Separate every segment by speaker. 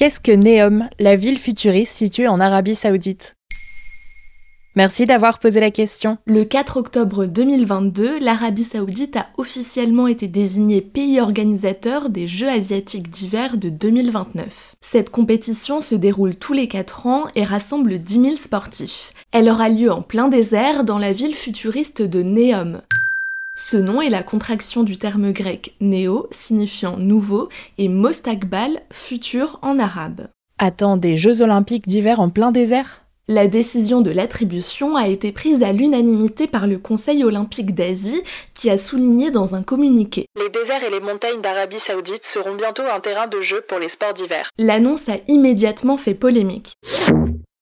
Speaker 1: Qu'est-ce que Neom, la ville futuriste située en Arabie Saoudite? Merci d'avoir posé la question.
Speaker 2: Le 4 octobre 2022, l'Arabie saoudite a officiellement été désignée pays organisateur des Jeux asiatiques d'hiver de 2029. Cette compétition se déroule tous les 4 ans et rassemble 10 000 sportifs. Elle aura lieu en plein désert dans la ville futuriste de Neom. Ce nom est la contraction du terme grec néo, signifiant nouveau, et mostakbal, futur en arabe.
Speaker 1: Attends, des Jeux olympiques d'hiver en plein désert?
Speaker 2: La décision de l'attribution a été prise à l'unanimité par le Conseil olympique d'Asie qui a souligné dans un communiqué.
Speaker 3: Les déserts et les montagnes d'Arabie saoudite seront bientôt un terrain de jeu pour les sports d'hiver.
Speaker 2: L'annonce a immédiatement fait polémique.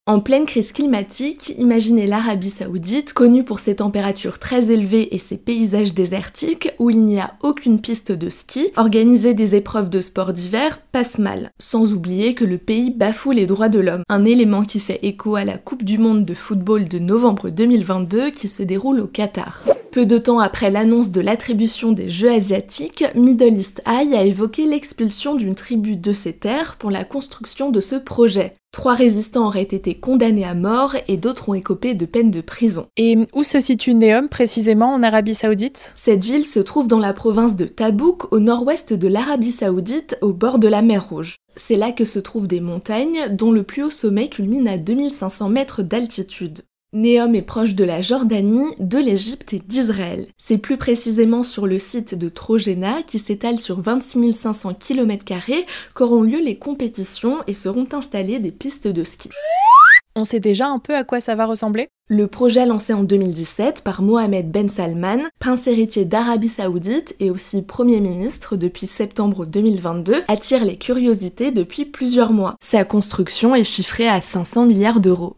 Speaker 2: En pleine crise climatique, imaginez l'Arabie saoudite, connue pour ses températures très élevées et ses paysages désertiques, où il n'y a aucune piste de ski, organiser des épreuves de sport d'hiver passe mal. Sans oublier que le pays bafoue les droits de l'homme, un élément qui fait écho à la Coupe du Monde de football de novembre 2022 qui se déroule au Qatar. Peu de temps après l'annonce de l'attribution des Jeux asiatiques, Middle East Eye a évoqué l'expulsion d'une tribu de ses terres pour la construction de ce projet. Trois résistants auraient été condamnés à mort et d'autres ont écopé de peines de prison.
Speaker 1: Et où se situe Neom précisément en Arabie Saoudite?
Speaker 2: Cette ville se trouve dans la province de Tabouk au nord-ouest de l'Arabie Saoudite au bord de la mer Rouge. C'est là que se trouvent des montagnes dont le plus haut sommet culmine à 2500 mètres d'altitude. Néom est proche de la Jordanie, de l'Égypte et d'Israël. C'est plus précisément sur le site de Trojena, qui s'étale sur 26 500 km qu'auront lieu les compétitions et seront installées des pistes de ski.
Speaker 1: On sait déjà un peu à quoi ça va ressembler?
Speaker 2: Le projet lancé en 2017 par Mohamed Ben Salman, prince héritier d'Arabie Saoudite et aussi Premier ministre depuis septembre 2022, attire les curiosités depuis plusieurs mois. Sa construction est chiffrée à 500 milliards d'euros.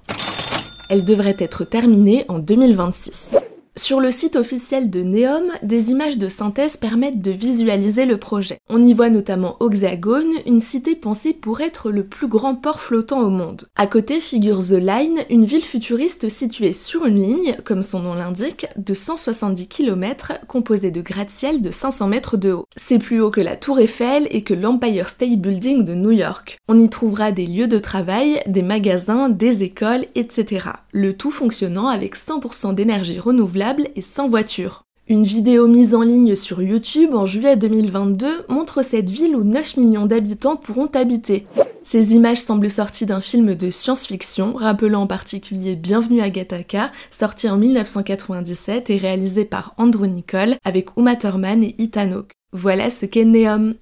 Speaker 2: Elle devrait être terminée en 2026. Sur le site officiel de Neom, des images de synthèse permettent de visualiser le projet. On y voit notamment Oxagone, une cité pensée pour être le plus grand port flottant au monde. À côté figure The Line, une ville futuriste située sur une ligne, comme son nom l'indique, de 170 km, composée de gratte-ciel de 500 mètres de haut. C'est plus haut que la Tour Eiffel et que l'Empire State Building de New York. On y trouvera des lieux de travail, des magasins, des écoles, etc. Le tout fonctionnant avec 100% d'énergie renouvelable et sans voiture. Une vidéo mise en ligne sur YouTube en juillet 2022 montre cette ville où 9 millions d'habitants pourront habiter. Ces images semblent sorties d'un film de science-fiction, rappelant en particulier Bienvenue à Gattaca, sorti en 1997 et réalisé par Andrew Nicole avec Uma Thurman et Ethan Hawke. Voilà ce qu'est Neom.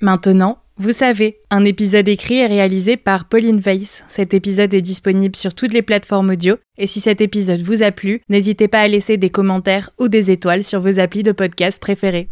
Speaker 1: Maintenant, vous savez, un épisode écrit et réalisé par Pauline Weiss. Cet épisode est disponible sur toutes les plateformes audio. Et si cet épisode vous a plu, n'hésitez pas à laisser des commentaires ou des étoiles sur vos applis de podcast préférés.